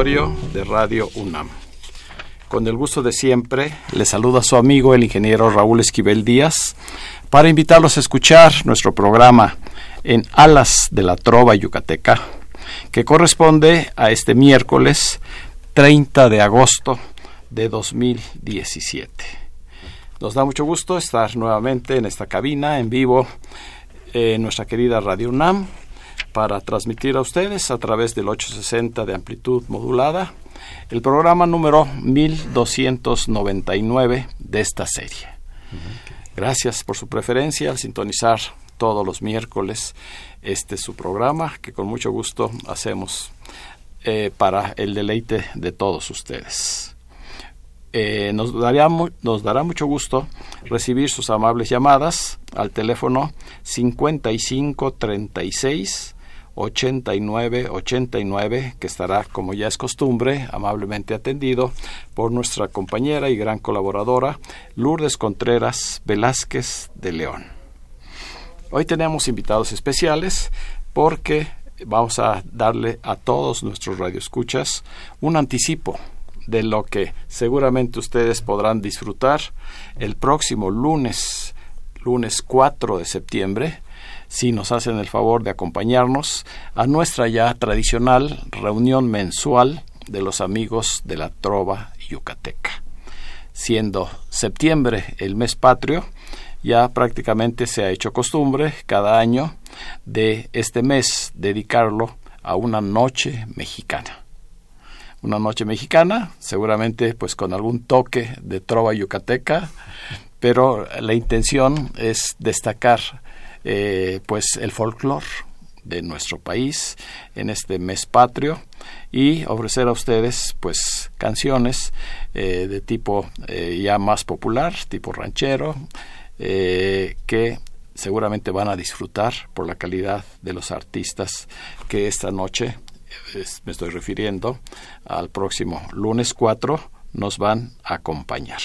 De Radio UNAM. Con el gusto de siempre, le saluda su amigo el ingeniero Raúl Esquivel Díaz para invitarlos a escuchar nuestro programa en Alas de la Trova Yucateca, que corresponde a este miércoles 30 de agosto de 2017. Nos da mucho gusto estar nuevamente en esta cabina en vivo en nuestra querida Radio UNAM para transmitir a ustedes a través del 860 de amplitud modulada el programa número 1299 de esta serie. Gracias por su preferencia al sintonizar todos los miércoles este su programa que con mucho gusto hacemos eh, para el deleite de todos ustedes. Eh, nos, daría nos dará mucho gusto recibir sus amables llamadas al teléfono 5536 8989 que estará, como ya es costumbre, amablemente atendido por nuestra compañera y gran colaboradora Lourdes Contreras Velázquez de León. Hoy tenemos invitados especiales porque vamos a darle a todos nuestros radioescuchas un anticipo de lo que seguramente ustedes podrán disfrutar el próximo lunes, lunes 4 de septiembre, si nos hacen el favor de acompañarnos a nuestra ya tradicional reunión mensual de los amigos de la Trova Yucateca. Siendo septiembre el mes patrio, ya prácticamente se ha hecho costumbre cada año de este mes dedicarlo a una noche mexicana. Una noche mexicana, seguramente pues con algún toque de trova yucateca, pero la intención es destacar eh, pues el folclore de nuestro país en este mes patrio y ofrecer a ustedes pues canciones eh, de tipo eh, ya más popular tipo ranchero que seguramente van a disfrutar por la calidad de los artistas que esta noche me estoy refiriendo al próximo lunes 4 nos van a acompañar.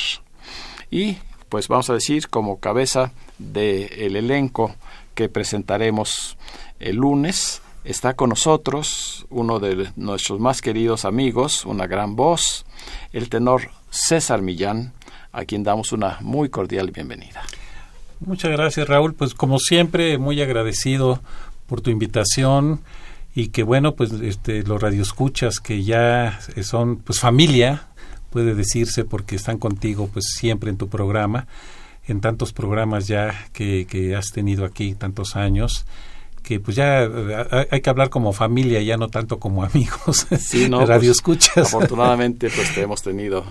Y pues vamos a decir como cabeza del elenco que presentaremos el lunes. Está con nosotros uno de nuestros más queridos amigos, una gran voz, el tenor César Millán, a quien damos una muy cordial bienvenida. Muchas gracias Raúl, pues como siempre muy agradecido por tu invitación y que bueno, pues este los radioescuchas que ya son pues familia, puede decirse porque están contigo pues siempre en tu programa en tantos programas ya que, que has tenido aquí tantos años que pues ya eh, hay que hablar como familia, ya no tanto como amigos. Sí, no, radio pues, escuchas. Afortunadamente, pues hemos tenido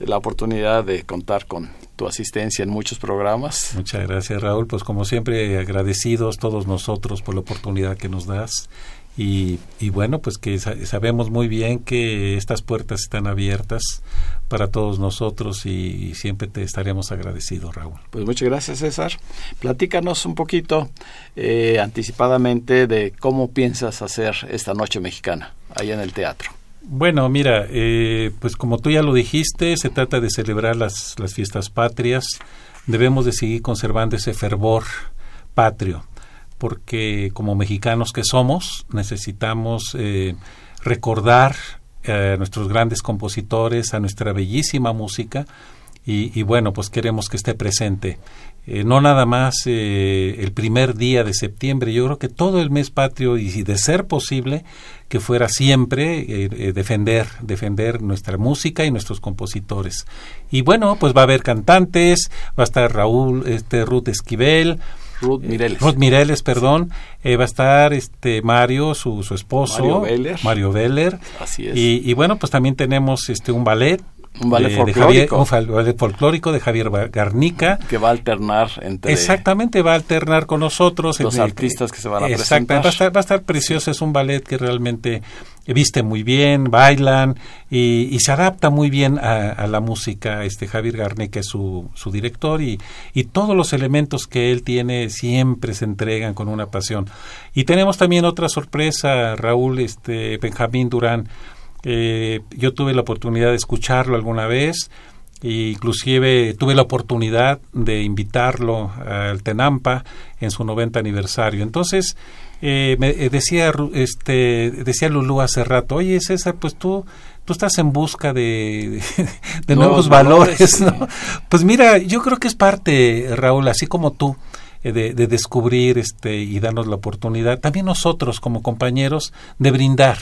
la oportunidad de contar con tu asistencia en muchos programas. Muchas gracias, Raúl. Pues como siempre, agradecidos todos nosotros por la oportunidad que nos das Y, y, bueno, pues que sabemos muy bien que estas puertas están abiertas para todos nosotros y, siempre te estaremos agradecidos, Raúl. Pues muchas gracias, César. Platícanos un poquito eh, anticipadamente de cómo piensas hacer esta noche mexicana allá en el teatro. Bueno, mira, eh, pues como tú ya lo dijiste, se trata de celebrar las, las fiestas patrias. Debemos de seguir conservando ese fervor patrio porque como mexicanos que somos necesitamos eh, recordar a nuestros grandes compositores, a nuestra bellísima música y, bueno, pues queremos que esté presente. Eh, no nada más eh, el primer día de septiembre, yo creo que todo el mes patrio y de ser posible que fuera siempre defender, defender nuestra música y nuestros compositores. Y bueno, pues va a haber cantantes, va a estar Raúl, este Ruth Esquivel, Ruth eh, Mireles. Ruth Mireles, perdón. Eh, va a estar este Mario, su, su esposo. Mario Veller. Mario Veller. Así es. Y, y, bueno, pues también tenemos este un ballet un ballet folclórico. De Javier, un ballet folclórico de Javier Garnica. Que va a alternar entre... Exactamente, va a alternar con nosotros. Los artistas que se van a presentar. Va a estar, va a estar precioso, es un ballet que realmente viste muy bien, bailan y, y se adapta muy bien a, a, la música. Este Javier Garnica es su, su director y, y todos los elementos que él tiene siempre se entregan con una pasión. Y tenemos también otra sorpresa, Raúl, este Benjamín Durán eh, yo tuve la oportunidad de escucharlo alguna vez, e inclusive tuve la oportunidad de invitarlo al Tenampa en su 90 aniversario. Entonces, eh, me eh, decía, este, decía Lulú hace rato, oye César, pues tú, tú estás en busca de, de, nuevos, valores, ¿no? Pues mira, yo creo que es parte, Raúl, así como tú, de, de, descubrir este, y darnos la oportunidad, también nosotros como compañeros, de brindar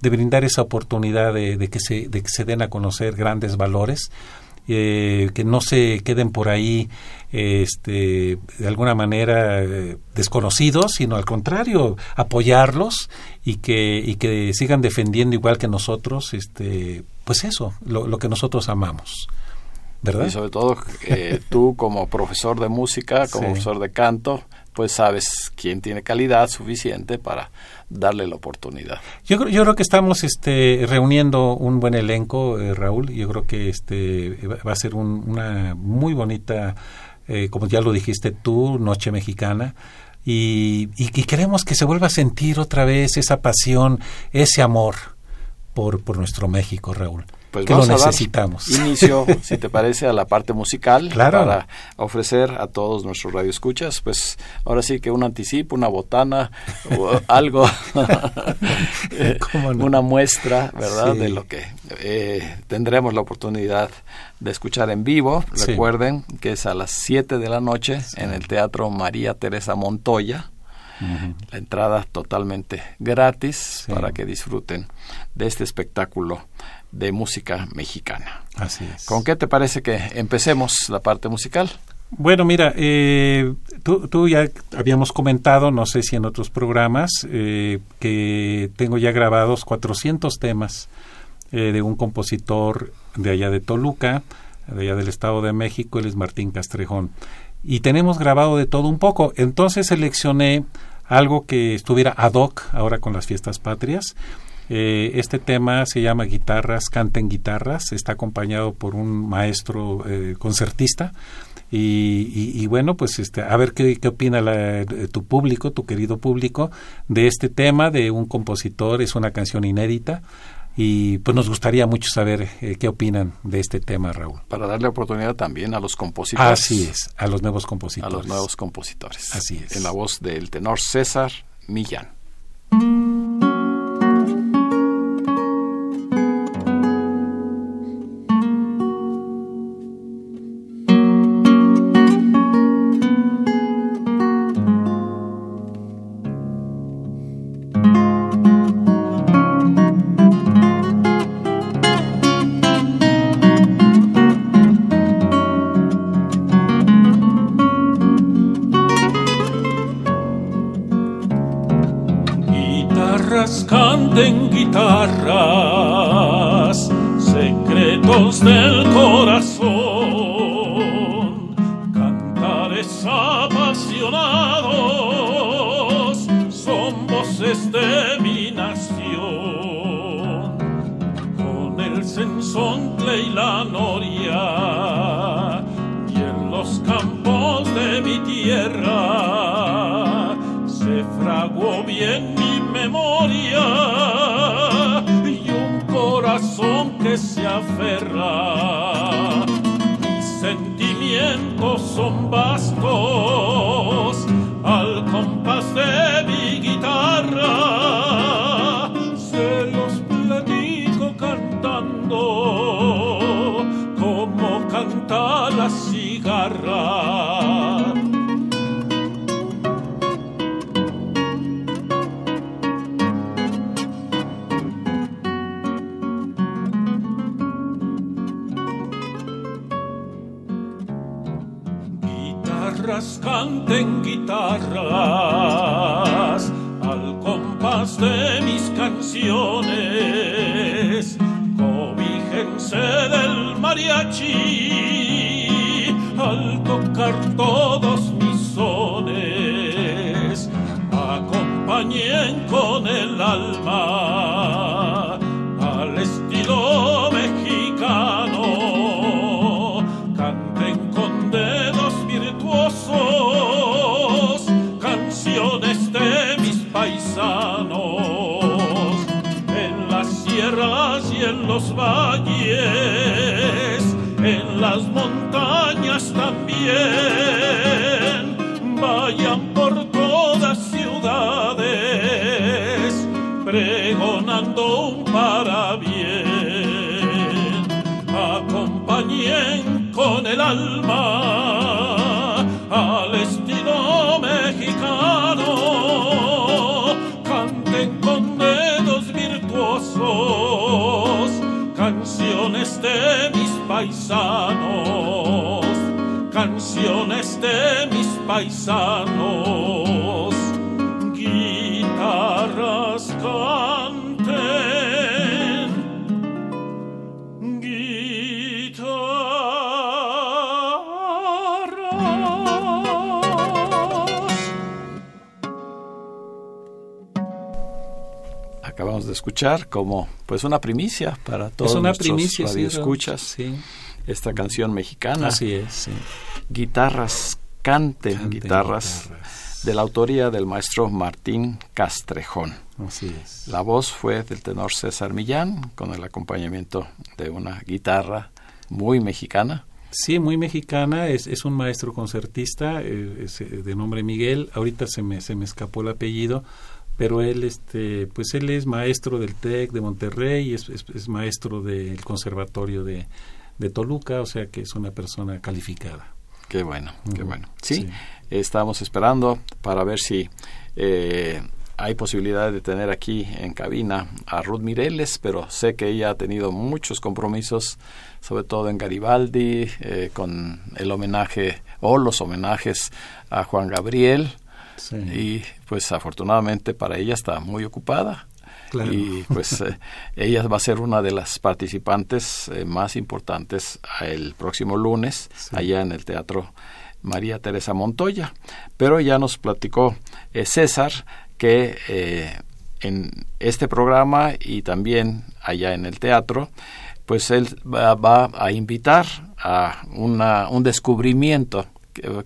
de brindar esa oportunidad de, que, se, de que se den a conocer grandes valores, eh, que no se queden por ahí este, de alguna manera eh, desconocidos, sino al contrario, apoyarlos y que, y que sigan defendiendo igual que nosotros, este, pues eso, lo, lo que nosotros amamos. ¿verdad? Y sobre todo eh, tú como profesor de música, como profesor de canto, pues sabes quién tiene calidad suficiente para darle la oportunidad. Yo, yo creo que estamos este, reuniendo un buen elenco, eh, Raúl. Yo creo que este va a ser una muy bonita, eh, como ya lo dijiste tú, noche mexicana. Y, y, y, queremos que se vuelva a sentir otra vez esa pasión, ese amor por, por nuestro México, Raúl pues que vamos lo necesitamos. A dar inicio, si te parece, a la parte musical claro. para ofrecer a todos nuestros radioescuchas, pues ahora sí que un anticipo, una botana o algo, no? una muestra, ¿verdad? Sí. De lo que eh, tendremos la oportunidad de escuchar en vivo. Sí. Recuerden que es a las 7 de la noche en el Teatro María Teresa Montoya. Uh -huh. La entrada totalmente gratis para que disfruten de este espectáculo de música mexicana. Así es. ¿Con qué te parece que empecemos la parte musical? Bueno, mira, eh, tú, tú, ya habíamos comentado, no sé si en otros programas, eh, que tengo ya grabados 400 temas eh, de un compositor de allá de Toluca, de allá del Estado de México, él es Martín Castrejón. Y tenemos grabado de todo un poco. Entonces seleccioné algo que estuviera ad hoc ahora con las fiestas patrias. Eh, este tema se llama Guitarras, Canten Guitarras, está acompañado por un maestro eh, concertista. Y, y, y, bueno, pues este, a ver qué, qué opina la, tu público, tu querido público, de este tema de un compositor, es una canción inédita. Y pues nos gustaría mucho saber eh, qué opinan de este tema, Raúl. Para darle oportunidad también a los compositores. Así es, a los nuevos compositores. A los nuevos compositores. Así es. En la voz del tenor César Millán. Guitarras canten guitarras, secretos del corazón, cantares apasionados, son voces de mi nación, con el sensontle y la noria, y en los campos de mi tierra. Corazón que se aferra. Mis sentimientos son vastos al tocar todos mis sones. Acompañen con el alma al estilo mexicano. Canten con dedos virtuosos canciones de mis paisanos. En las sierras y en los valles, en las montañas también. Vayan por todas ciudades, pregonando un para bien. Acompañen con el alma al estilo mexicano. Canten con dedos virtuosos canciones de paisanos, canciones de mis paisanos. Acabamos de escuchar como pues una primicia para todos es una nuestros primicia, radioescuchas Sí, esta canción mexicana. así es, sí. Guitarras canten, Canten guitarras, guitarras. de la autoría del maestro Martín Castrejón. Así es. La voz fue del tenor César Millán con el acompañamiento de una guitarra muy mexicana. Sí, muy mexicana, es, es un maestro concertista, eh, es, eh, de nombre Miguel, ahorita se me, se me escapó el apellido, pero él, este, pues él es maestro del TEC de Monterrey, es, es, es maestro del Conservatorio de, de Toluca, o sea que es una persona calificada. Qué bueno, qué bueno. Sí, sí. estamos esperando para ver si eh, hay posibilidad de tener aquí en cabina a Ruth Mireles, pero sé que ella ha tenido muchos compromisos, sobre todo en Garibaldi, eh, con el homenaje o los homenajes a Juan Gabriel. Sí. Y pues afortunadamente para ella está muy ocupada. Claro. Y pues eh, ella va a ser una de las participantes eh, más importantes el próximo lunes Sí. allá en el Teatro María Teresa Montoya. Pero ya nos platicó eh, César que en este programa y también allá en el teatro, pues él va, va a invitar a una, un descubrimiento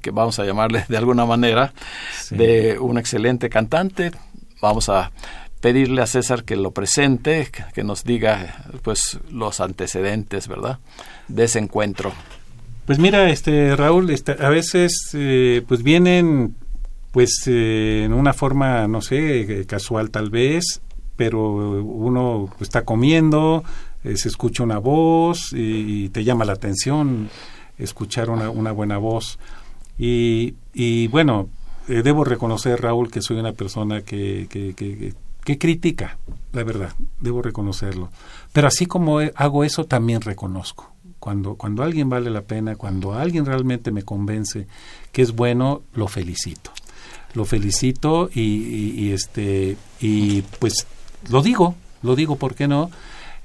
que, vamos a llamarle de alguna manera Sí. de un excelente cantante. Vamos a pedirle a César que lo presente, que, que nos diga pues los antecedentes, ¿verdad? De ese encuentro. Pues mira, este Raúl, este, a veces eh, pues vienen pues eh, en una forma, no sé, eh, casual tal vez, pero uno está comiendo, eh, se escucha una voz y, y te llama la atención escuchar una, una buena voz. Y, y bueno, eh, debo reconocer, Raúl, que soy una persona que, que, que, critica, la verdad, debo reconocerlo. Pero así como hago eso, también reconozco. Cuando, cuando alguien vale la pena, cuando alguien realmente me convence que es bueno, lo felicito. Lo felicito y, y- este y pues lo digo, lo digo, ¿por qué no?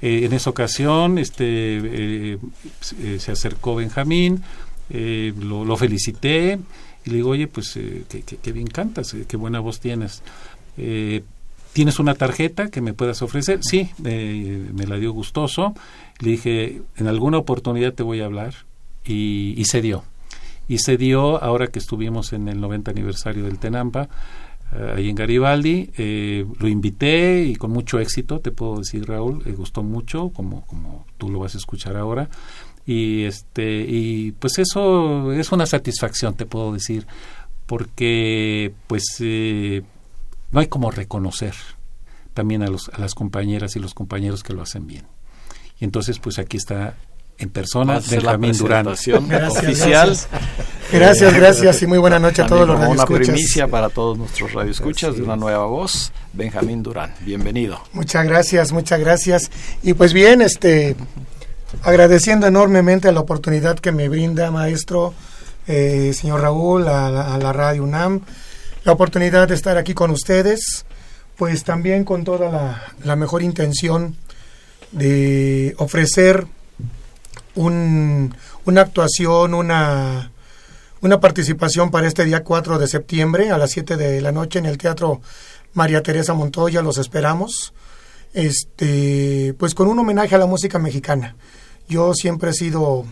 Eh, en esa ocasión este eh, se acercó Benjamín, eh, lo, felicité y le digo, oye, pues eh, qué, bien cantas, eh, qué buena voz tienes. Eh, ¿tienes una tarjeta que me puedas ofrecer? Sí, me la dio gustoso. Le dije, en alguna oportunidad te voy a hablar y, y se dio. Y se dio ahora que estuvimos en el 90 aniversario del Tenampa, ahí en Garibaldi. Eh, lo invité y con mucho éxito, te puedo decir, Raúl, le gustó mucho, como, como tú lo vas a escuchar ahora. Y, este, y pues eso es una satisfacción, te puedo decir, porque pues eh, no hay como reconocer también a, los, a las compañeras y los compañeros que lo hacen bien. Y entonces, pues aquí está en persona Benjamín Durán. oficial. Gracias. gracias, y muy buena noche a todos los radioescuchas. Una primicia para todos nuestros radioescuchas de una nueva voz, Benjamín Durán. Bienvenido. Muchas gracias, muchas gracias. Y pues bien, este agradeciendo enormemente la oportunidad que me brinda maestro eh, señor Raúl a la, radio UNAM, la oportunidad de estar aquí con ustedes, pues también con toda la, la mejor intención de ofrecer un, una actuación, una, una participación para este día 4 de septiembre a las 7 de la noche en el Teatro María Teresa Montoya, los esperamos. Este, pues con un homenaje a la música mexicana. Yo siempre he sido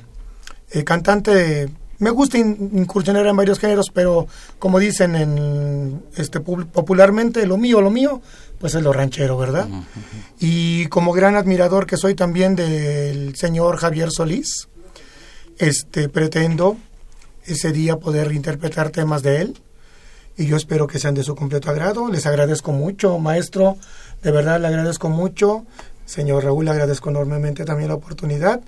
eh, cantante, me gusta incursionar en varios géneros, pero como dicen en este popularmente, lo mío, lo mío, pues es lo ranchero, ¿verdad? Y como gran admirador que soy también del señor Javier Solís, este pretendo ese día poder interpretar temas de él y yo espero que sean de su completo agrado. Les agradezco mucho, maestro, de verdad le agradezco mucho. Señor Raúl, le agradezco enormemente también la oportunidad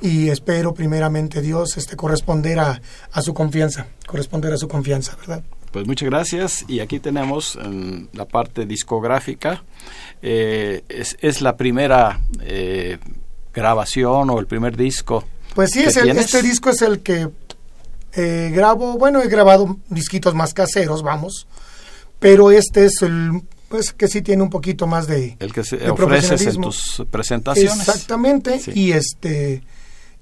y espero primeramente Dios este corresponder a, a su confianza, corresponder a su confianza, ¿verdad? Pues muchas gracias y aquí tenemos en la parte discográfica, eh, es, es, la primera eh, grabación o el primer disco. Pues sí, es este disco es el que eh, grabo, bueno, he grabado disquitos más caseros, vamos, pero este es el pues que sí tiene un poquito más de el que se ofreces en tus presentaciones. Exactamente y este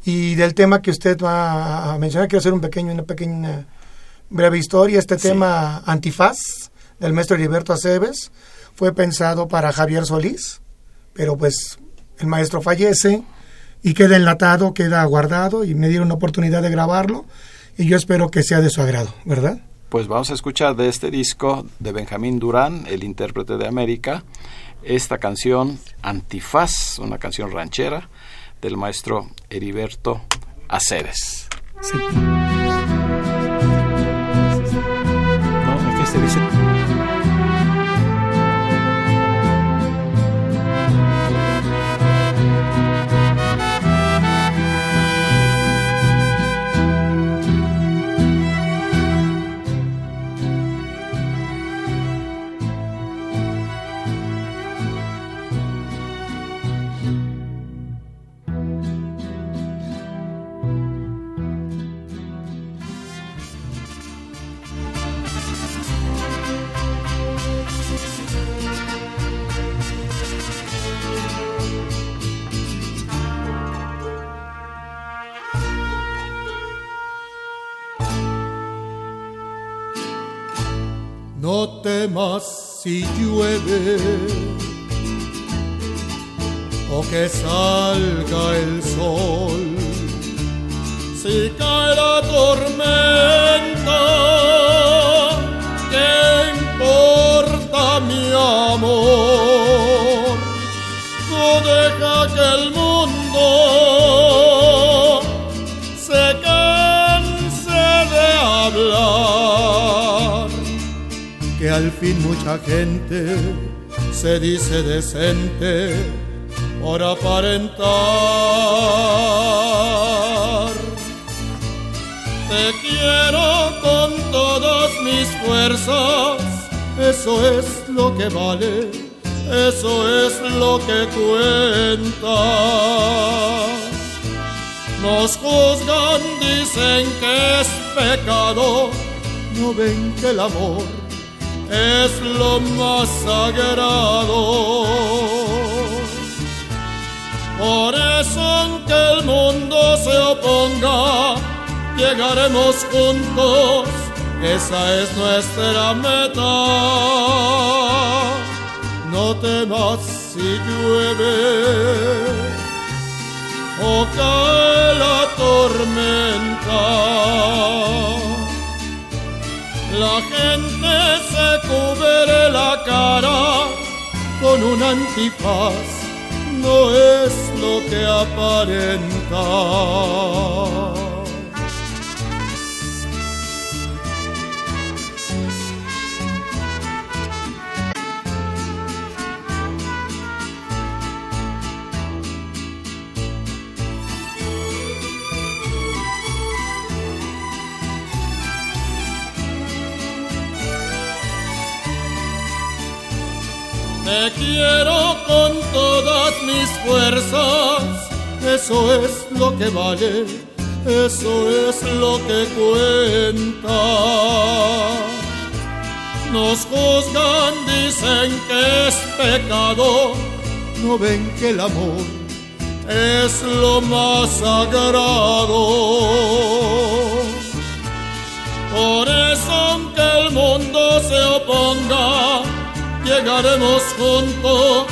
y del tema que usted va a mencionar quiero hacer un pequeño una pequeña breve historia, este tema Antifaz del maestro Heriberto Aceves fue pensado para Javier Solís, pero pues el maestro fallece y queda enlatado, queda guardado y me dieron la oportunidad de grabarlo y yo espero que sea de su agrado, ¿verdad? Pues vamos a escuchar de este disco de Benjamín Durán, el intérprete de América, esta canción Antifaz, una canción ranchera del maestro Heriberto Aceves. Sí. No temas si llueve o que salga el sol, si cae la tormenta, ¿qué importa mi amor? No deja que el al fin mucha gente se dice decente por aparentar. Te quiero con todas mis fuerzas, eso es lo que vale, eso es lo que cuenta. Nos juzgan, dicen que es pecado, no ven que el amor es lo más sagrado. Por eso aunque el mundo se oponga, llegaremos juntos, esa es nuestra meta. no temas si llueve o cae la tormenta. La gente se cubre la cara con un antifaz, no es lo que aparenta. Te quiero con todas mis fuerzas, eso es lo que vale, eso es lo que cuenta. Nos juzgan, dicen que es pecado, no ven que el amor es lo más sagrado. Por eso aunque el mundo se oponga, llegaremos juntos,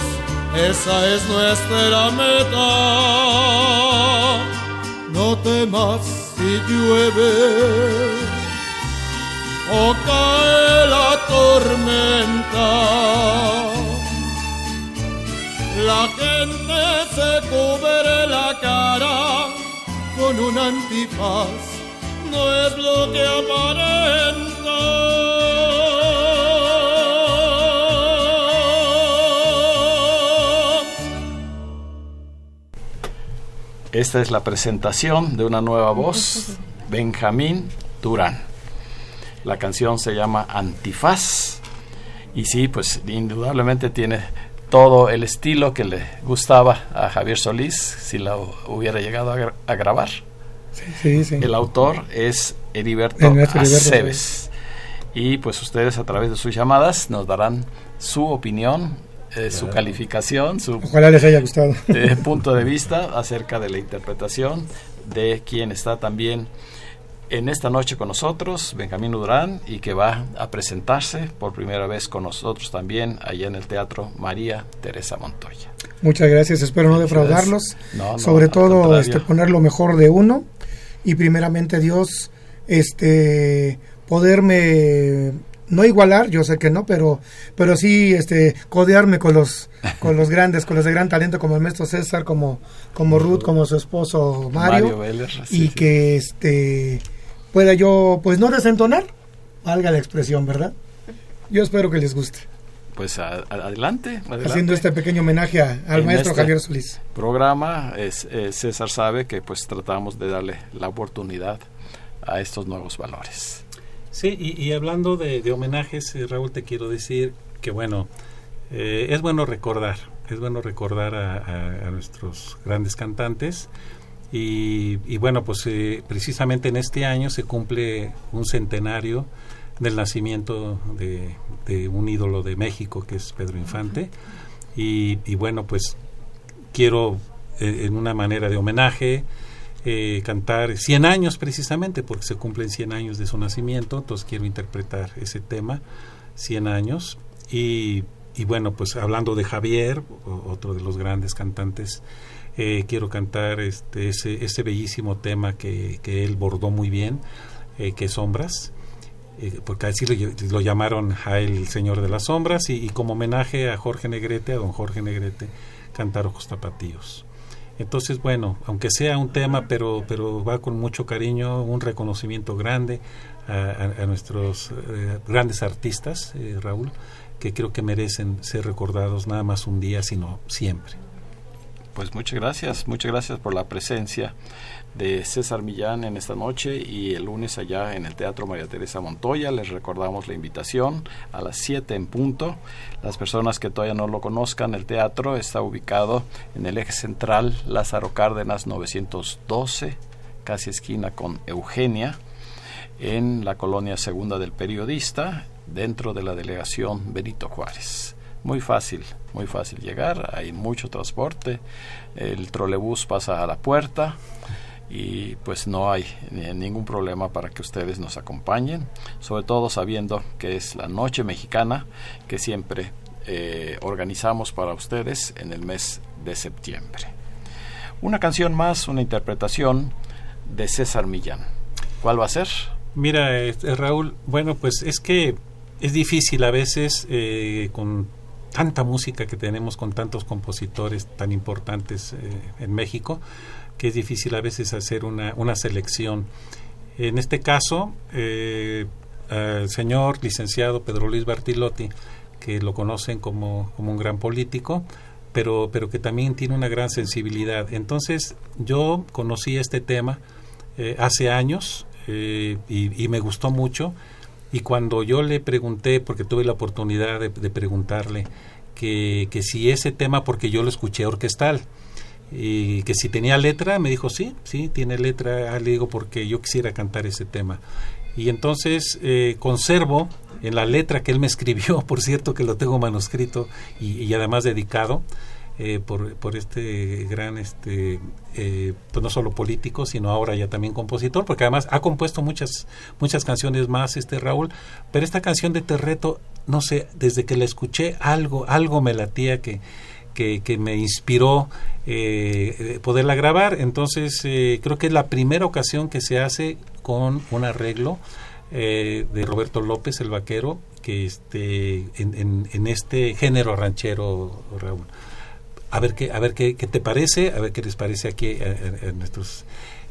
esa es nuestra meta. No temas si llueve o cae la tormenta. La gente se cubre la cara con un antifaz, no es lo que aparenta. Esta es la presentación de una nueva voz, Benjamín Durán. La canción se llama Antifaz y sí, pues indudablemente tiene todo el estilo que le gustaba a Javier Solís si la hubiera llegado a, gra a grabar. Sí, sí, sí. El autor es Heriberto Aceves. Y pues ustedes a través de sus llamadas nos darán su opinión eh, su calificación, su Ojalá les haya gustado. eh, punto de vista acerca de la interpretación de quien está también en esta noche con nosotros, Benjamín Durán, y que va a presentarse por primera vez con nosotros también allá en el Teatro María Teresa Montoya. Muchas gracias, espero no defraudarlos, No, no, sobre todo este, poner lo mejor de uno y primeramente Dios, este, poderme no igualar, yo sé que no, pero, pero sí, este, codearme con los, con los grandes, con los de gran talento como el maestro César, como, como Ruth, como su esposo Mario, Mario Vélez, y sí. que este pueda yo, pues no desentonar, valga la expresión, ¿verdad? Yo espero que les guste, Pues a- a- adelante, adelante. haciendo este pequeño homenaje a- al En maestro este Javier Solís. programa, es, eh, César sabe que pues tratamos de darle la oportunidad a estos nuevos valores. Sí, y, y hablando de, de homenajes, eh, Raúl, te quiero decir que, bueno, eh, es bueno recordar, es bueno recordar a, a- a nuestros grandes cantantes. Y, y bueno, pues eh, precisamente en este año se cumple un centenario del nacimiento de, de un ídolo de México, que es Pedro Infante. y, y bueno, pues quiero eh, en una manera de homenaje eh, cantar 100 años precisamente porque se cumplen 100 años de su nacimiento, entonces quiero interpretar ese tema, 100 años, y, y bueno, pues hablando de Javier, otro de los grandes cantantes, eh, quiero cantar este, ese, ese bellísimo tema que, que él bordó muy bien, eh, que es Sombras, eh, porque así lo, ll- lo llamaron a el Señor de las Sombras, y, y como homenaje a Jorge Negrete, a don Jorge Negrete, cantar Ojos Tapatíos. Entonces, bueno, aunque sea un tema, pero, pero va con mucho cariño, un reconocimiento grande a, nuestros eh, grandes artistas, eh, Raúl, que creo que merecen ser recordados nada más un día, sino siempre. Pues muchas gracias, muchas gracias por la presencia de César Millán en esta noche y el lunes allá en el Teatro María Teresa Montoya. Les recordamos la invitación a las 7 en punto. Las personas que todavía no lo conozcan, el teatro está ubicado en el eje central Lázaro Cárdenas 912, casi esquina con Eugenia, en la colonia segunda del periodista, dentro de la delegación Benito Juárez. Muy fácil, muy fácil llegar, hay mucho transporte, el trolebús pasa a la puerta y pues no hay ni- ningún problema para que ustedes nos acompañen, sobre todo sabiendo que es la noche mexicana que siempre eh, organizamos para ustedes en el mes de septiembre. Una canción más, una interpretación de César Millán. ¿Cuál va a ser? Mira, este, Raúl, bueno, pues es que es difícil a veces eh, con tanta música que tenemos, con tantos compositores tan importantes eh, en México, que es difícil a veces hacer una, una selección. En este caso, eh, el señor licenciado Pedro Luis Bartilotti, que lo conocen como, como un gran político, pero, pero que también tiene una gran sensibilidad. Entonces, yo conocí este tema eh, hace años y, y, me gustó mucho. Y cuando yo le pregunté, porque tuve la oportunidad de, de preguntarle, que, que, si ese tema, porque yo lo escuché orquestal, y que si tenía letra, me dijo, sí, sí, tiene letra, ah, le digo, porque yo quisiera cantar ese tema. Y entonces eh, conservo en la letra que él me escribió, por cierto que lo tengo manuscrito y, además dedicado, eh, por, por, este gran, este, eh, pues no solo político, sino ahora ya también compositor, porque además ha compuesto muchas, muchas canciones más, este Raúl, pero esta canción de Terreto, no sé, desde que la escuché, algo, algo me latía que, que, que me inspiró eh, poderla grabar, entonces eh, creo que es la primera ocasión que se hace con un arreglo eh, de Roberto López, el vaquero, que este, en, en, en este género ranchero, Raúl. A ver qué, a ver qué, qué, te parece, a ver qué les parece aquí a, a, a nuestros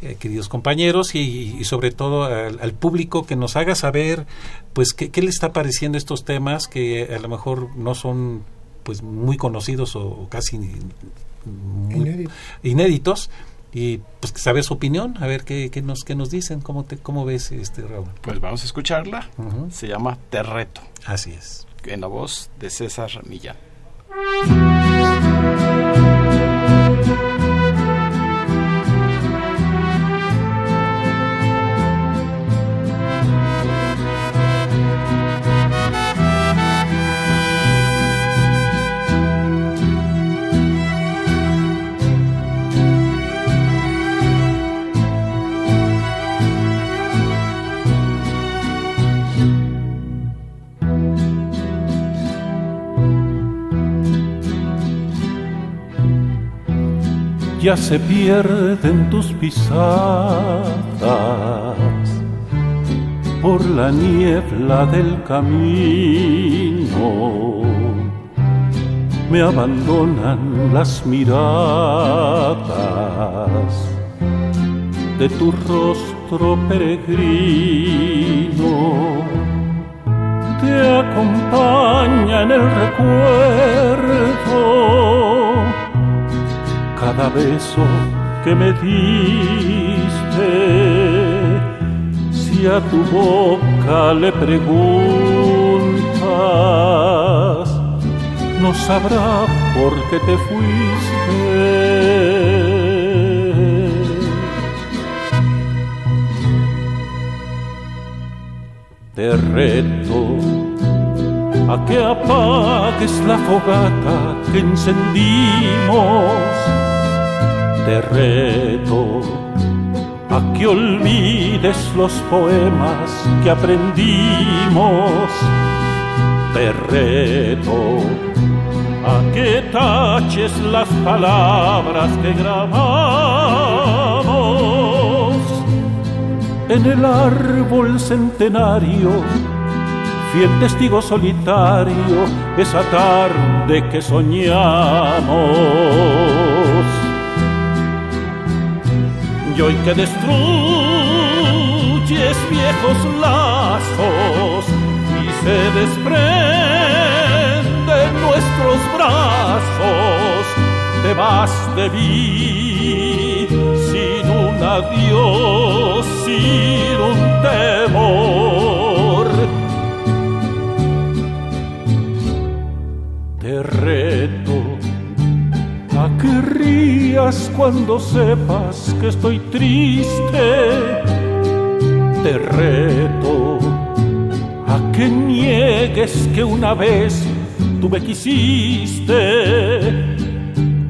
eh, queridos compañeros y, sobre todo al, al, público que nos haga saber pues qué, qué le está pareciendo estos temas que a lo mejor no son pues muy conocidos o, o casi muy Inédito. inéditos y pues saber su opinión, a ver qué, qué nos qué nos dicen, cómo te cómo ves este Raúl. Pues vamos a escucharla. Uh -huh. Se llama Terreto. Así es. En la voz de César Millán. Ya se pierden tus pisadas por la niebla del camino. Me abandonan las miradas de tu rostro peregrino. Te acompaña en el recuerdo cada beso que me diste, si a tu boca le preguntas, no sabrá por qué te fuiste. Te reto a que apagues la fogata que encendimos te reto a que olvides los poemas que aprendimos. Te reto a que taches las palabras que grabamos en el árbol centenario. Fiel testigo solitario esa tarde que soñamos y hoy que destruyes viejos lazos y se desprenden nuestros brazos, te vas de mí sin un adiós, sin un temor. Rías cuando sepas que estoy triste. Te reto a que niegues que una vez tú me quisiste.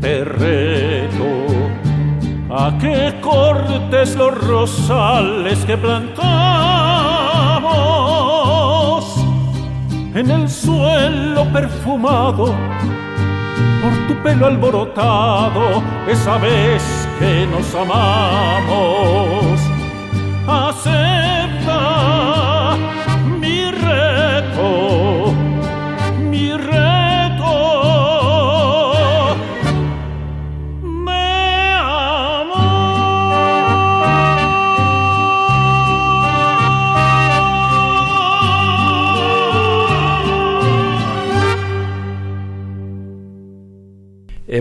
Te reto a que cortes los rosales que plantamos en el suelo perfumado pelo alborotado, esa vez que nos amamos.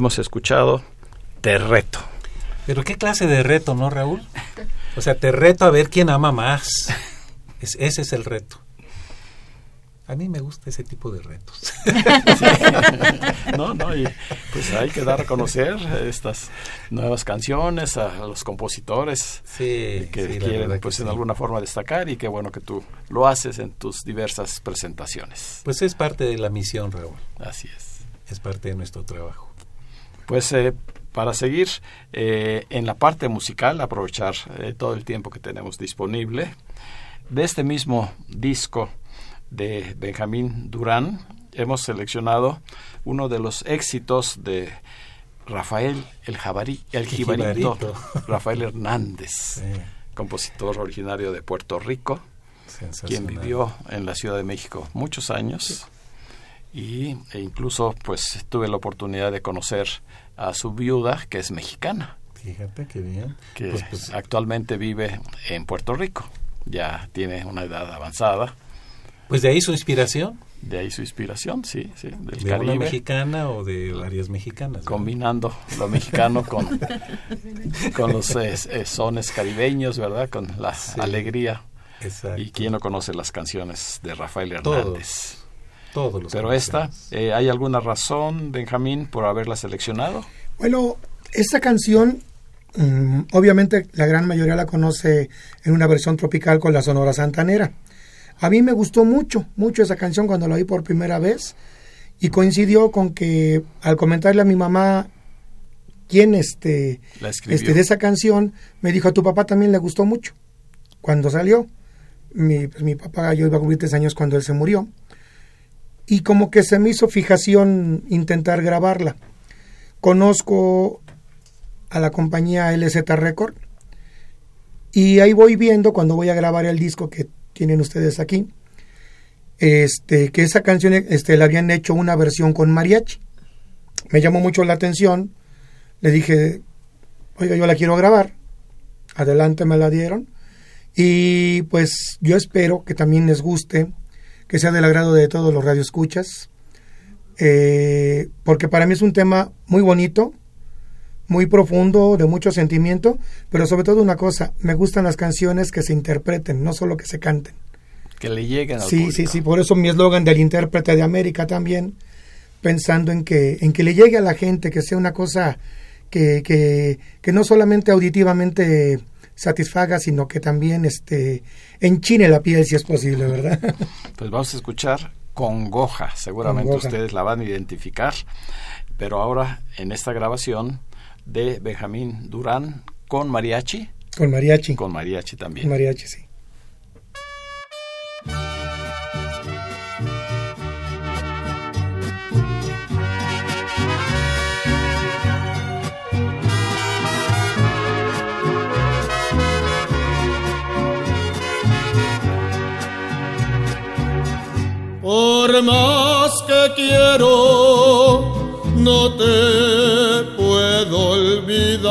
Hemos escuchado Te reto. Pero qué clase de reto, ¿no, Raúl? O sea, te reto a ver quién ama más. Es- ese es el reto. A mí me gusta ese tipo de retos. No, no, y pues hay que dar a conocer estas nuevas canciones a los compositores Sí, que sí, quieren que pues en sí. alguna forma destacar y qué bueno que tú lo haces en tus diversas presentaciones. Pues es parte de la misión, Raúl. Así es. Es parte de nuestro trabajo. Pues eh, para seguir eh, en la parte musical, aprovechar eh, todo el tiempo que tenemos disponible, de este mismo disco de Benjamín Durán, hemos seleccionado uno de los éxitos de Rafael el, Jabarí, el Jibarito. Rafael Hernández, Sí, compositor originario de Puerto Rico, quien vivió en la Ciudad de México muchos años y e incluso pues tuve la oportunidad de conocer a su viuda que es mexicana Fíjate qué bien. que Pues, pues, actualmente vive en Puerto Rico ya tiene una edad avanzada pues de ahí su inspiración. de ahí su inspiración sí sí del De una Caribe mexicana o de varias mexicanas. ¿verdad? combinando lo mexicano con con los eh, eh, sones caribeños verdad con la Sí. alegría Exacto. y quién no conoce las canciones de Rafael. Hernández Todos los Pero esta, eh, ¿hay alguna razón, Benjamín, por haberla seleccionado? Bueno, esta canción, mm, obviamente la gran mayoría la conoce en una versión tropical con la Sonora Santanera. A mí me gustó mucho, mucho esa canción cuando la oí por primera vez y coincidió con que al comentarle a mi mamá quién este, La este de esa canción, me dijo a tu papá también le gustó mucho. Cuando salió, mi, pues, mi papá, yo iba a cumplir tres años cuando él se murió. Y como que se me hizo fijación intentar grabarla. Conozco a la compañía LZ Record y ahí voy viendo cuando voy a grabar el disco que tienen ustedes aquí, este, que esa canción este, la habían hecho una versión con mariachi. Me llamó mucho la atención, le dije, oiga, yo la quiero grabar, adelante me la dieron y pues yo espero que también les guste, que sea del agrado de todos los radioescuchas, eh, porque para mí es un tema muy bonito, muy profundo, de mucho sentimiento, pero sobre todo una cosa, me gustan las canciones que se interpreten, no solo que se canten. Que le lleguen al Sí, público. sí, sí, por eso mi eslogan del intérprete de América también, pensando en que, en que le llegue a la gente, que sea una cosa que, que, que no solamente auditivamente satisfaga, sino que también este enchine la piel si es posible, ¿verdad? Pues vamos a escuchar Congoja, seguramente Congoja. ustedes la van a identificar, pero ahora en esta grabación de Benjamín Durán con mariachi, Con mariachi. con mariachi también. Con mariachi, sí. Por más que quiero, no te puedo olvidar.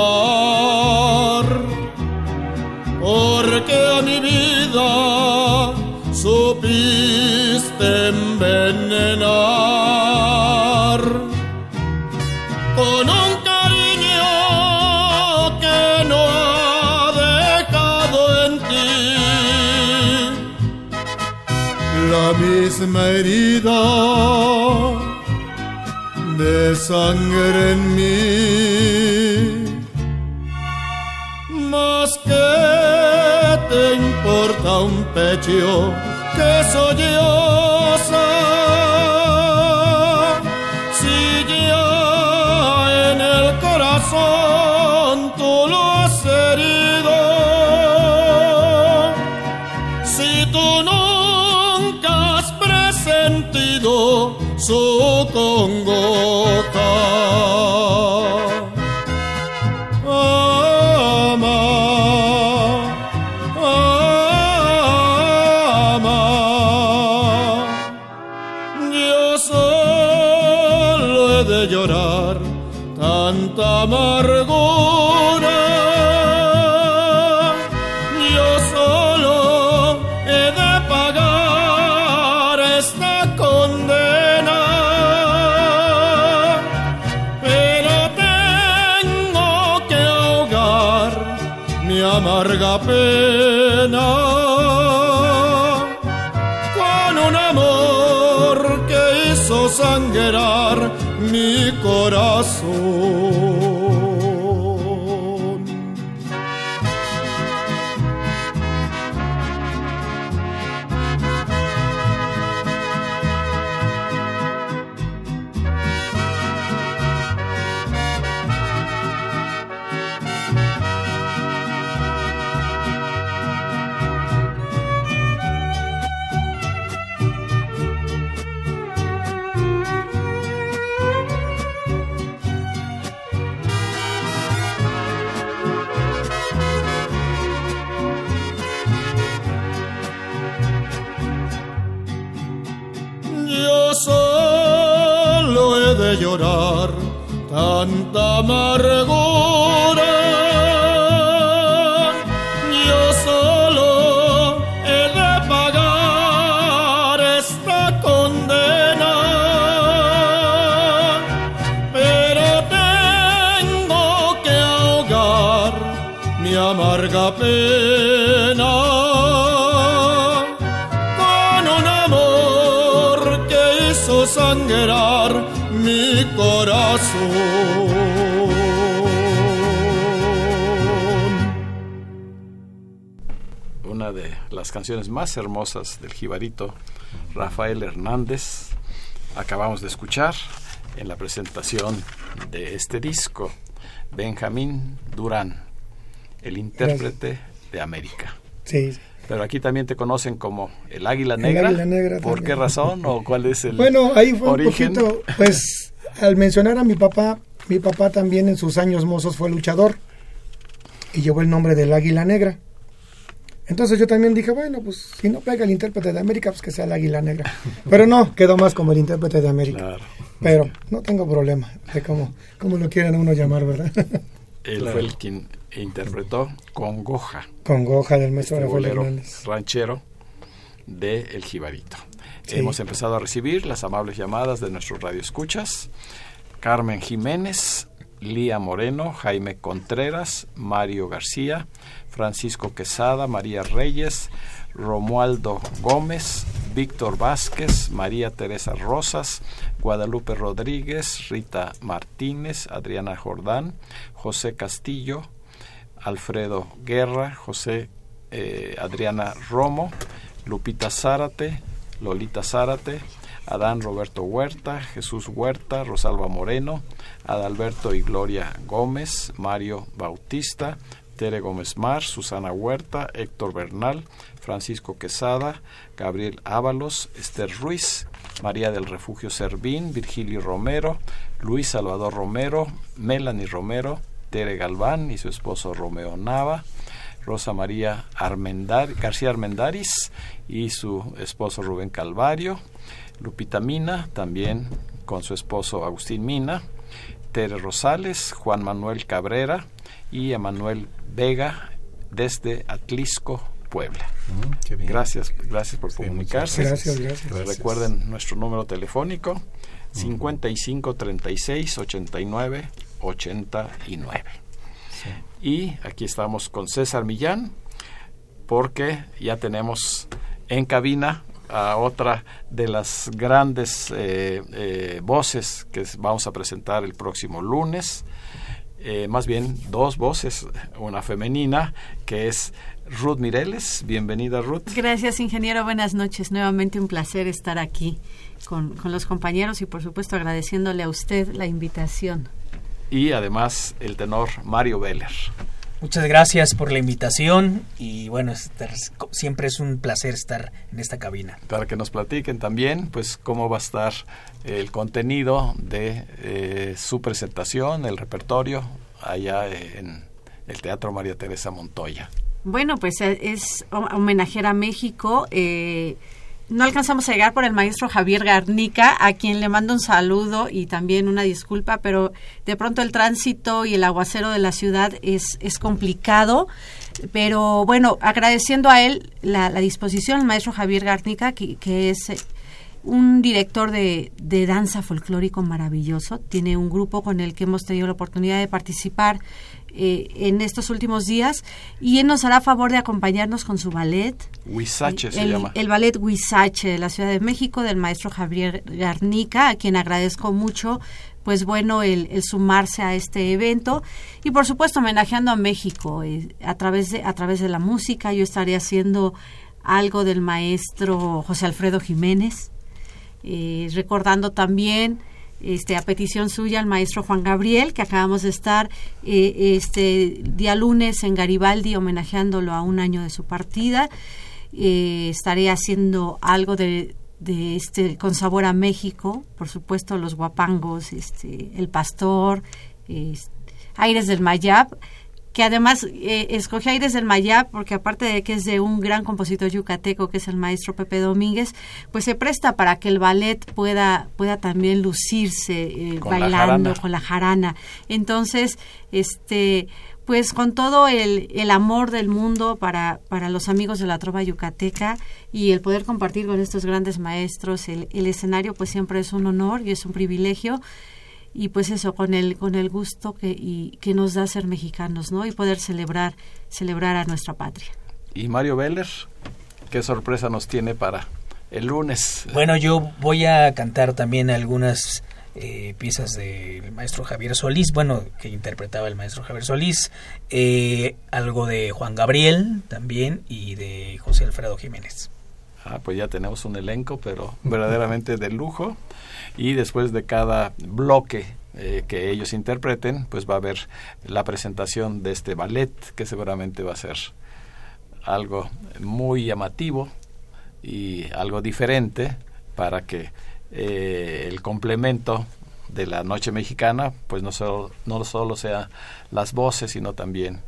Porque a mi vida supiste envenenar. Sangre en mí. Más que te importa un pecho que solloza. Tanta amargura. Las canciones más hermosas del jibarito Rafael Hernández. Acabamos de escuchar en la presentación de este disco Benjamín Durán, el intérprete de América. Sí. Pero aquí también te conocen como el Águila El Negra. Águila Negra ¿Por también. qué razón o cuál es el Bueno, ahí fue origen? un poquito, pues al mencionar a mi papá, mi papá también en sus años mozos fue luchador y llevó el nombre del Águila Negra. Entonces yo también dije, bueno, pues si no pega el intérprete de América, pues que sea el Águila Negra. Pero no, quedó más como el intérprete de América. Claro. Pero no tengo problema de cómo, cómo lo quieren a uno llamar, ¿verdad? Él fue el quien interpretó Congoja, Con goja del maestro este Rafael bolero Hernández. ranchero de El Jibarito. Sí. Hemos empezado a recibir las amables llamadas de nuestros radioescuchas. Carmen Jiménez, Lía Moreno, Jaime Contreras, Mario García, Francisco Quesada, María Reyes, Romualdo Gómez, Víctor Vázquez, María Teresa Rosas, Guadalupe Rodríguez, Rita Martínez, Adriana Jordán, José Castillo, Alfredo Guerra, José eh, Adriana Romo, Lupita Zárate, Lolita Zárate, Adán Roberto Huerta, Jesús Huerta, Rosalba Moreno, Adalberto y Gloria Gómez, Mario Bautista, Tere Gómez Mar, Susana Huerta, Héctor Bernal, Francisco Quesada, Gabriel Ábalos, Esther Ruiz, María del Refugio Servín, Virgilio Romero, Luis Salvador Romero, Melanie Romero, Tere Galván y su esposo Romeo Nava, Rosa María Armendar, García Armendaris y su esposo Rubén Calvario, Lupita Mina, también con su esposo Agustín Mina, Tere Rosales, Juan Manuel Cabrera y Emanuel Vega desde Atlisco, Puebla. Mm, qué bien. Gracias, gracias por Sí, comunicarse. Gracias, gracias. Gracias. Recuerden nuestro número telefónico 55 36 89 89. Y aquí estamos con César Millán porque ya tenemos en cabina a otra de las grandes eh, eh, voces que vamos a presentar el próximo lunes. Eh, más bien dos voces, una femenina que es Ruth Mireles. Bienvenida Ruth. Gracias, ingeniero. Buenas noches. Nuevamente un placer estar aquí con, con los compañeros y, por supuesto, agradeciéndole a usted la invitación. Y además el tenor Mario Veller. Muchas gracias por la invitación y bueno, estar- siempre es un placer estar en esta cabina. Para que nos platiquen también, pues, cómo va a estar el contenido de eh, su presentación, el repertorio, allá en el Teatro María Teresa Montoya. Bueno, pues eh, es ho- homenajear a México. eh, no alcanzamos a llegar por el maestro Javier Garnica, a quien le mando un saludo y también una disculpa, pero de pronto el tránsito y el aguacero de la ciudad es, es complicado. Pero bueno, agradeciendo a él la, disposición, el maestro Javier Garnica, que, que es un director de, de, danza folclórico maravilloso. Tiene un grupo con el que hemos tenido la oportunidad de participar eh, en estos últimos días y él nos hará favor de acompañarnos con su ballet. Huizache se el, llama. El ballet Huizache de la Ciudad de México del maestro Javier Garnica, a quien agradezco mucho pues bueno el, el, sumarse a este evento y por supuesto homenajeando a México eh, a través de a través de la música yo estaré haciendo algo del maestro José Alfredo Jiménez eh, recordando también este, a petición suya al maestro Juan Gabriel, que acabamos de estar eh, este día lunes en Garibaldi homenajeándolo a un año de su partida. Eh, estaré haciendo algo de, de, este con sabor a México, por supuesto los guapangos, este, el pastor, Aires del Mayab que además eh, escogí Aires del Mayab porque aparte de que es de un gran compositor yucateco que es el maestro Pepe Domínguez, pues se presta para que el ballet pueda pueda también lucirse eh, bailando con la jarana. Entonces, este pues con todo el, el, amor del mundo para, para los amigos de la trova yucateca y el poder compartir con estos grandes maestros el, el escenario pues siempre es un honor y es un privilegio y pues eso con el con el gusto que y, que nos da ser mexicanos no y poder celebrar celebrar a nuestra patria. Y Mario Veller qué sorpresa nos tiene para el lunes bueno yo voy a cantar también algunas eh, piezas del maestro Javier Solís, bueno, que interpretaba el maestro Javier Solís, eh, algo de Juan Gabriel también y de José Alfredo Jiménez. Ah, pues ya tenemos un elenco, pero verdaderamente de lujo. Y después de cada bloque eh, que ellos interpreten, pues va a haber la presentación de este ballet que seguramente va a ser algo muy llamativo y algo diferente para que eh, el complemento de la noche mexicana pues no solo, no solo sea las voces sino también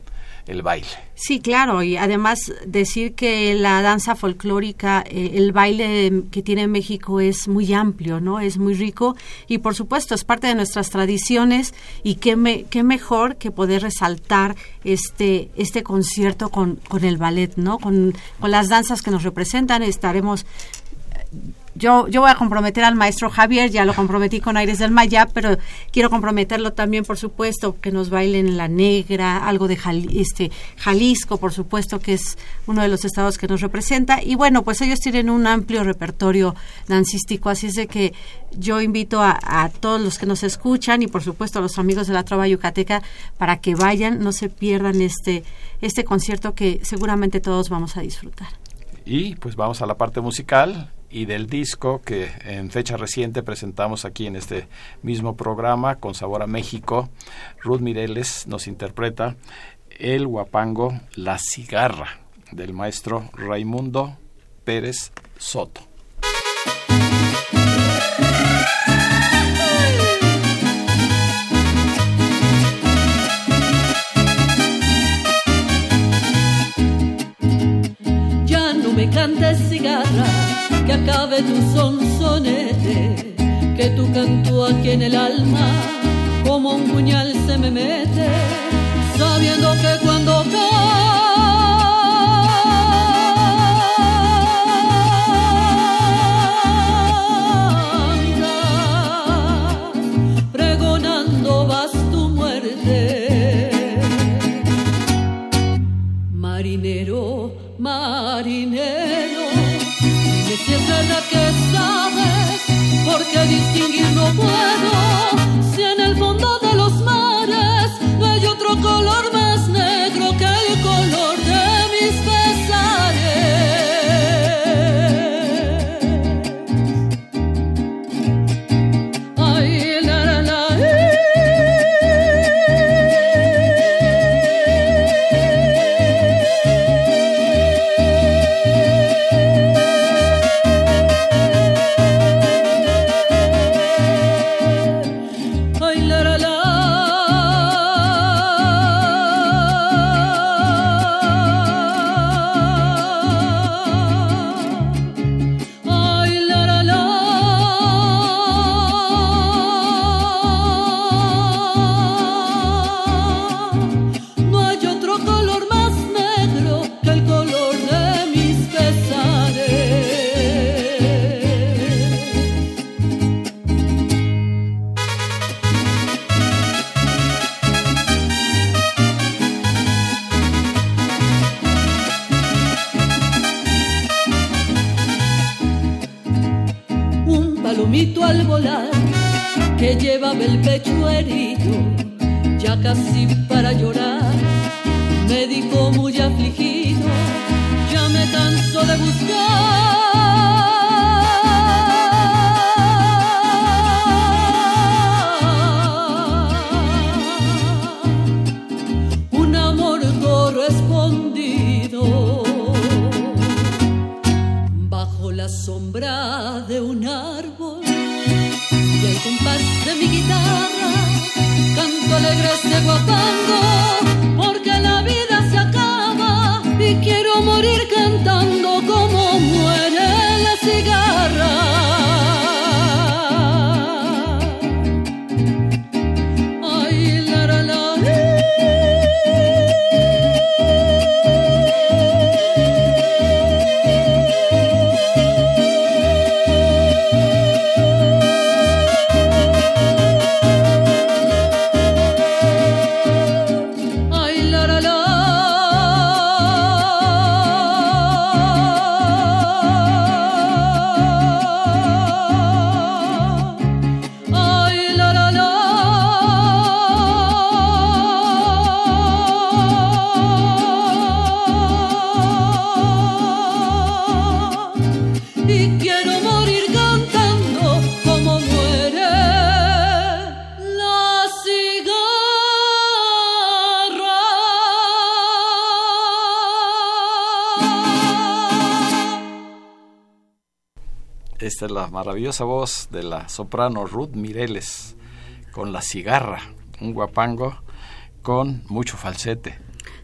el baile. Sí, claro, y además decir que la danza folclórica, eh, el baile que tiene México es muy amplio, ¿no? Es muy rico y por supuesto es parte de nuestras tradiciones y qué, me, qué mejor que poder resaltar este, este concierto con, con el ballet, ¿no? Con, con las danzas que nos representan, estaremos yo, yo voy a comprometer al maestro Javier, ya lo comprometí con Aires del Maya, pero quiero comprometerlo también, por supuesto, que nos bailen la negra, algo de este, Jalisco, por supuesto, que es uno de los estados que nos representa. Y bueno, pues ellos tienen un amplio repertorio dancístico, así es de que yo invito a, a todos los que nos escuchan y por supuesto a los amigos de la Trova Yucateca para que vayan, no se pierdan este, este concierto que seguramente todos vamos a disfrutar. Y pues vamos a la parte musical y del disco que en fecha reciente presentamos aquí en este mismo programa con Sabor a México. Ruth Mireles nos interpreta El Guapango La Cigarra del maestro Raimundo Pérez Soto. Acabe tu sonsonete, que tu canto aquí en el alma como un puñal se me mete, sabiendo que cuando pregonando el pecho herido, ya casi para llorar, me dijo muy afligido, ya me canso de buscar. Esta es la maravillosa voz de la soprano Ruth Mireles con la cigarra, un guapango con mucho falsete.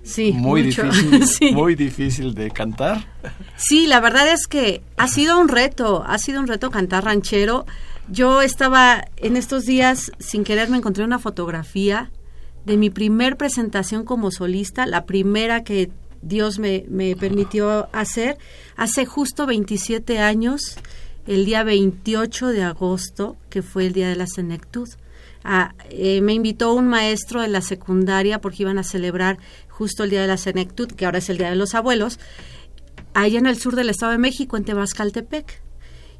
Sí, muy mucho. difícil, Sí. muy difícil de cantar. Sí, la verdad es que ha sido un reto, ha sido un reto cantar ranchero. Yo estaba en estos días, sin querer, me encontré una fotografía de mi primer presentación como solista, la primera que Dios me, me permitió hacer, hace justo 27 años, el día 28 de agosto, que fue el día de la senectud. Ah, eh, me invitó un maestro de la secundaria porque iban a celebrar justo el día de la senectud, que ahora es el día de los abuelos, allá en el sur del Estado de México, en Tebascaltepec.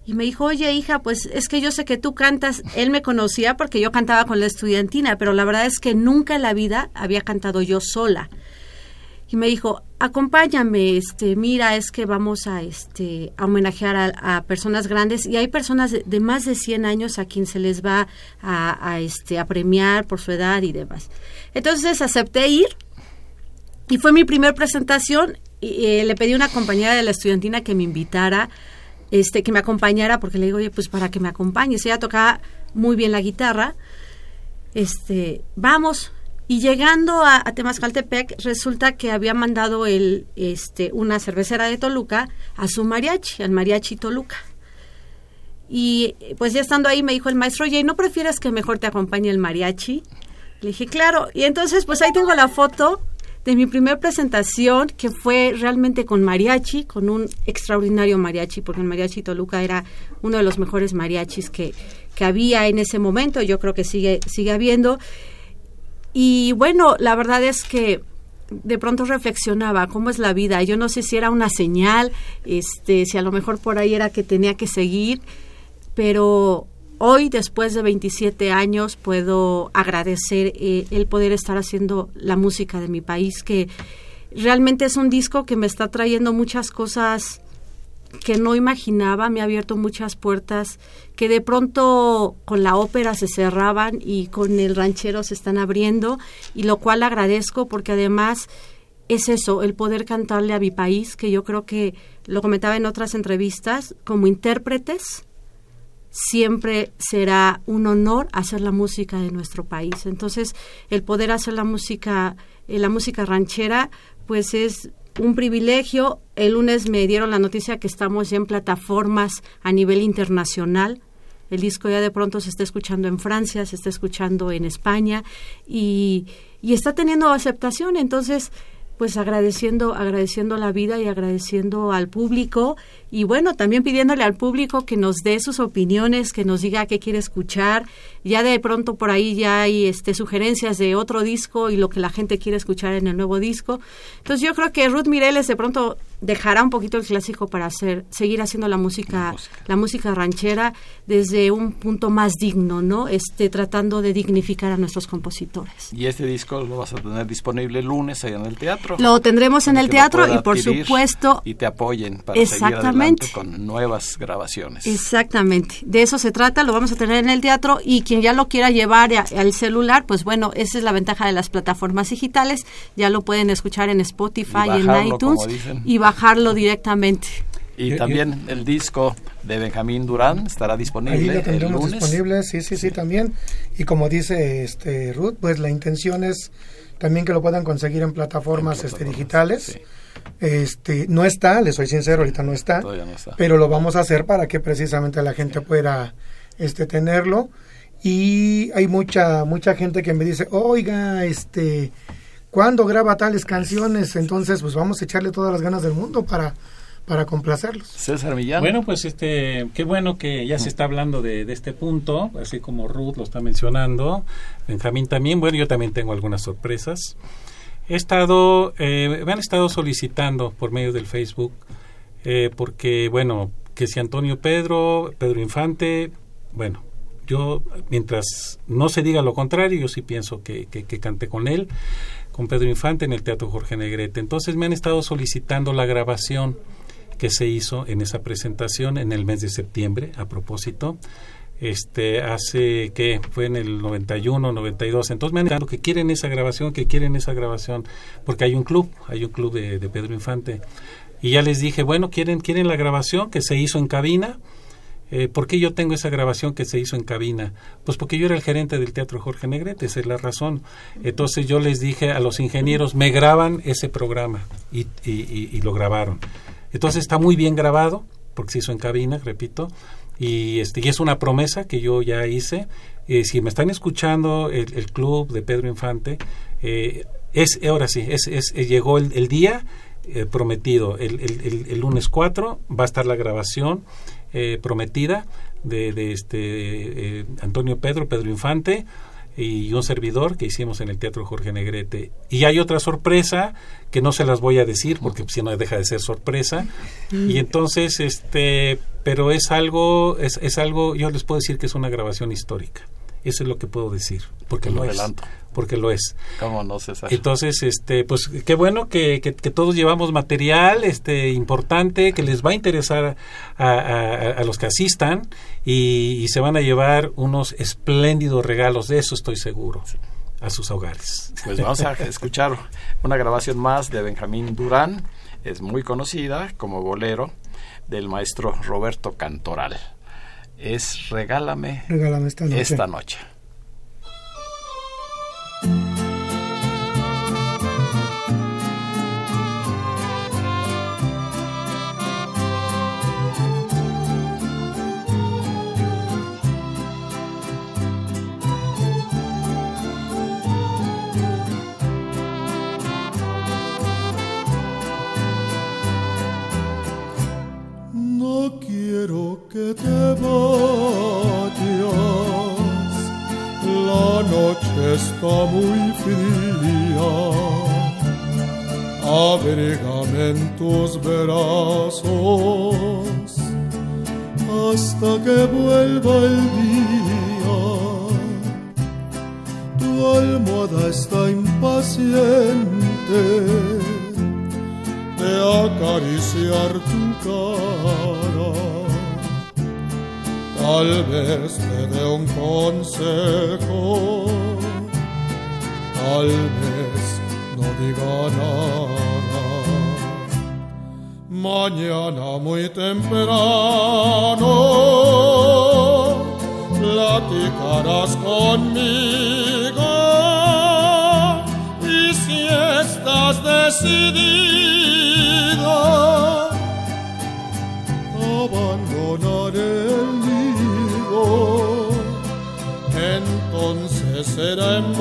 Y me dijo, oye hija, pues es que yo sé que tú cantas. Él me conocía porque yo cantaba con la estudiantina, pero la verdad es que nunca en la vida había cantado yo sola. Y me dijo, acompáñame, este, mira, es que vamos a, este, a homenajear a, personas grandes y hay personas de, de más de 100 años a quien se les va a, a, este, a premiar por su edad y demás. Entonces acepté ir y fue mi primer presentación y eh, le pedí a una compañera de la estudiantina que me invitara, este, que me acompañara, porque le digo, oye, pues para que me acompañes. Ella tocaba muy bien la guitarra. Este, vamos. Y llegando a, a Temascaltepec, resulta que había mandado el, este, una cervecera de Toluca a su mariachi, al mariachi Toluca. Y pues ya estando ahí me dijo el maestro, oye, ¿no prefieres que mejor te acompañe el mariachi? Le dije, claro. Y entonces, pues ahí tengo la foto de mi primer presentación, que fue realmente con mariachi, con un extraordinario mariachi, porque el mariachi Toluca era uno de los mejores mariachis que, que había en ese momento, yo creo que sigue, sigue habiendo. Y bueno, la verdad es que de pronto reflexionaba cómo es la vida. Yo no sé si era una señal, este, si a lo mejor por ahí era que tenía que seguir, pero hoy, después de 27 años, puedo agradecer eh, el poder estar haciendo la música de mi país, que realmente es un disco que me está trayendo muchas cosas que no imaginaba, me ha abierto muchas puertas que de pronto con la ópera se cerraban y con el ranchero se están abriendo y lo cual agradezco porque además es eso, el poder cantarle a mi país, que yo creo que lo comentaba en otras entrevistas, como intérpretes, siempre será un honor hacer la música de nuestro país. Entonces, el poder hacer la música, eh, la música ranchera, pues es un privilegio. El lunes me dieron la noticia que estamos ya en plataformas a nivel internacional. El disco ya de pronto se está escuchando en Francia, se está escuchando en España y, y está teniendo aceptación. Entonces, pues agradeciendo, agradeciendo la vida y agradeciendo al público y bueno, también pidiéndole al público que nos dé sus opiniones, que nos diga qué quiere escuchar. Ya de pronto por ahí ya hay este, sugerencias de otro disco y lo que la gente quiere escuchar en el nuevo disco. Entonces yo creo que Ruth Mireles de pronto dejará un poquito el clásico para hacer, seguir haciendo la música, la música ranchera desde un punto más digno, ¿no? Este, tratando de dignificar a nuestros compositores. Y este disco lo vas a tener disponible el lunes ahí en el teatro. Lo tendremos en el teatro y por supuesto y te apoyen para seguir adelante con nuevas grabaciones. Exactamente, de eso se trata, lo vamos a tener en el teatro y quien ya lo quiera llevar al celular, pues bueno, esa es la ventaja de las plataformas digitales, ya lo pueden escuchar en Spotify y, en iTunes y bajarlo directamente. Y también el disco de Benjamín Durán estará disponible. Ahí lo tendremos disponible, sí, sí, sí, también. Y como dice este Ruth, pues la intención es también que lo puedan conseguir en plataformas, este, digitales. Este, no está, le soy sincero, ahorita no está, pero lo vamos a hacer para que precisamente la gente pueda este tenerlo y hay mucha mucha gente que me dice, "Oiga, este, ¿cuándo graba tales canciones?" Entonces, pues vamos a echarle todas las ganas del mundo para para complacerlos. César Millán. Bueno, pues este, qué bueno que ya se está hablando de, de, este punto, así como Ruth lo está mencionando, Benjamín también, bueno, yo también tengo algunas sorpresas. He estado, eh, me han estado solicitando por medio del Facebook, eh, porque, bueno, que si Antonio Pedro, Pedro Infante, bueno, yo, mientras no se diga lo contrario, yo sí pienso que, que, que con él, con Pedro Infante en el Teatro Jorge Negrete. Entonces me han estado solicitando la grabación que se hizo en esa presentación en el mes de septiembre, a propósito. Este, hace que fue en el 91, 92. Entonces me han dicho que quieren esa grabación, que quieren esa grabación, porque hay un club, hay un club de, de Pedro Infante. Y ya les dije, bueno, quieren, quieren la grabación que se hizo en cabina. Eh, ¿Por qué yo tengo esa grabación que se hizo en cabina? Pues porque yo era el gerente del Teatro Jorge Negrete, esa es la razón. Entonces yo les dije a los ingenieros, me graban ese programa y, y, y lo grabaron. Entonces está muy bien grabado, porque se hizo en cabina, repito, y, este, y es una promesa que yo ya hice. Eh, si me están escuchando el, el, club de Pedro Infante, eh, es ahora sí, es, es, llegó el, el día eh, prometido. El, el, lunes 4 va a estar la grabación eh, prometida de, de este Antonio Pedro, Pedro Infante y un servidor que hicimos en el Teatro Jorge Negrete. Y hay otra sorpresa que no se las voy a decir porque si no deja de ser sorpresa. Y entonces, este, pero es algo, es, es algo, yo les puedo decir que es una grabación histórica. Eso es lo que puedo decir, porque lo, lo es. Porque lo es. ¿Cómo no, César? Entonces, este, pues qué bueno que, que, que, todos llevamos material este, importante que les va a interesar a, a, a los que asistan y, y, se van a llevar unos espléndidos regalos, de eso estoy seguro. Sí a sus hogares. Pues vamos a escuchar una grabación más de Benjamín Durán, es muy conocida como bolero del maestro Roberto Cantoral es Regálame, Regálame esta noche. Esta noche. Que te vayas, la noche está muy fría. Abrigame en tus brazos hasta que vuelva el día. Tu almohada está impaciente de acariciar tu cara tal vez te dé un consejo, tal vez no diga nada. Mañana muy temprano platicarás conmigo y si estás decidido entonces será en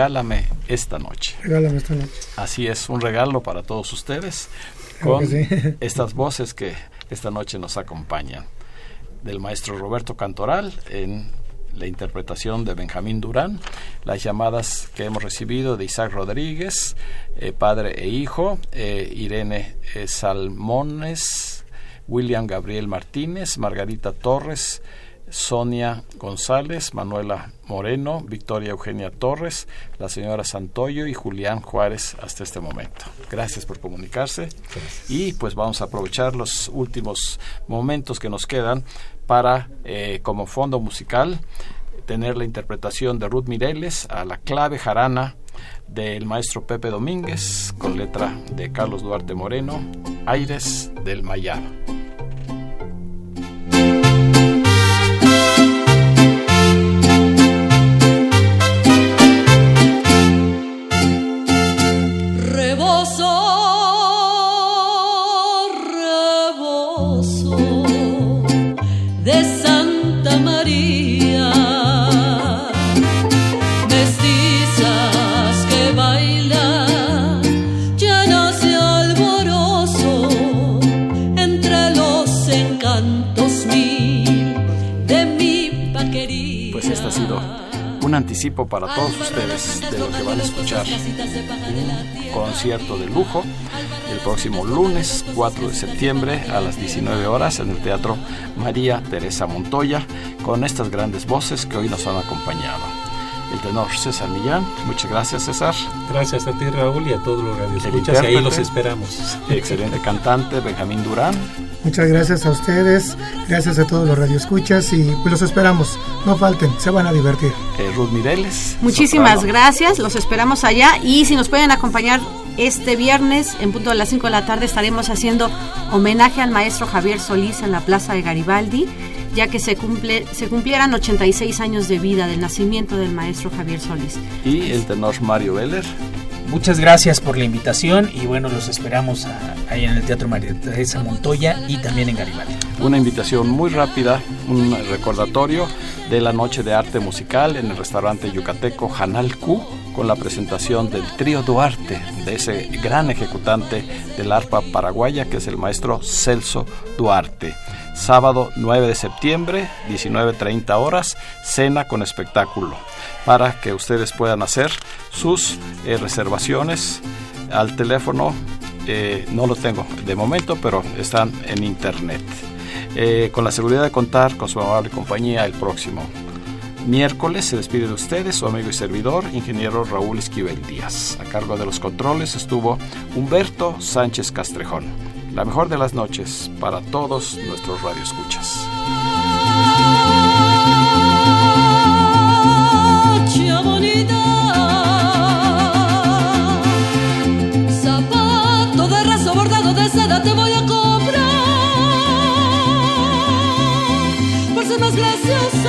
Regálame esta noche. Regálame esta noche. Así es, un regalo para todos ustedes con sí. estas voces que esta noche nos acompañan. Del maestro Roberto Cantoral en la interpretación de Benjamín Durán, las llamadas que hemos recibido de Isaac Rodríguez, eh, padre e hijo, eh, Irene eh, Salmones, William Gabriel Martínez, Margarita Torres, Sonia González, Manuela Moreno, Victoria Eugenia Torres, la señora Santoyo y Julián Juárez hasta este momento. Gracias por comunicarse y pues vamos a aprovechar los últimos momentos que nos quedan para, eh, como fondo musical, tener la interpretación de Ruth Mireles a la clave jarana del maestro Pepe Domínguez con letra de Carlos Duarte Moreno, Aires del Mayab. Anticipo para todos ustedes de lo que van a escuchar. Un concierto de lujo el próximo lunes 4 de septiembre a las 19 horas en el Teatro María Teresa Montoya con estas grandes voces que hoy nos han acompañado. El tenor César Millán, muchas gracias César. Gracias a ti Raúl y a todos los radioescuchas y ahí los esperamos. Excelente cantante Benjamín Durán. Muchas gracias a ustedes, gracias a todos los radioescuchas y pues los esperamos. No falten, se van a divertir. eh, Ruth Mireles. Muchísimas soprano. gracias, los esperamos allá y si nos pueden acompañar este viernes en punto de las 5 de la tarde estaremos haciendo homenaje al maestro Javier Solís en la Plaza de Garibaldi, ya que se cumple se cumplieran 86 años de vida del nacimiento del maestro Javier Solís. Y el tenor Mario Veller. Muchas gracias por la invitación y bueno, los esperamos ahí en el Teatro María Teresa Montoya y también en Garibaldi. Una invitación muy rápida, un recordatorio de la noche de arte musical en el restaurante yucateco Janal Q con la presentación del trío Duarte, de ese gran ejecutante del arpa paraguaya que es el maestro Celso Duarte. Sábado 9 de septiembre, 19.30 horas, cena con espectáculo, para que ustedes puedan hacer sus eh, reservaciones al teléfono, eh, no lo tengo de momento, pero están en internet eh, con la seguridad de contar con su amable compañía el próximo miércoles. Se despide de ustedes su amigo y servidor, ingeniero Raúl Esquivel Díaz. A cargo de los controles estuvo Humberto Sánchez Castrejón. La mejor de las noches para todos nuestros radioescuchas. Zapato de raso bordado de seda te voy a comprar. Por ser más gracioso